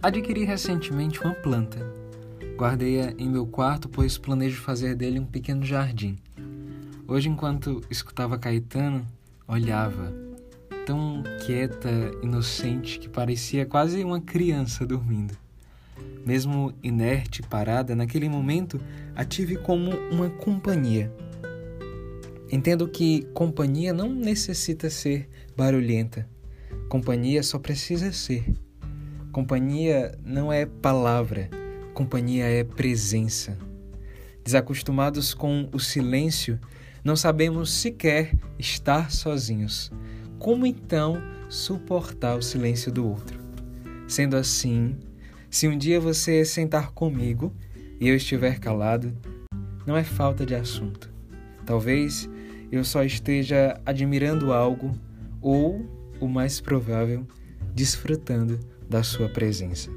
Adquiri recentemente uma planta. Guardei-a em meu quarto, pois planejo fazer dele um pequeno jardim. Hoje, enquanto escutava Caetano, olhava, tão quieta, inocente, que parecia quase uma criança dormindo. Mesmo inerte, parada, naquele momento a tive como uma companhia. Entendo que companhia não necessita ser barulhenta. Companhia só precisa ser. Companhia não é palavra, companhia é presença. Desacostumados com o silêncio, não sabemos sequer estar sozinhos. Como então suportar o silêncio do outro? Sendo assim, se um dia você sentar comigo e eu estiver calado, não é falta de assunto. Talvez eu só esteja admirando algo ou, o mais provável, desfrutando da sua presença.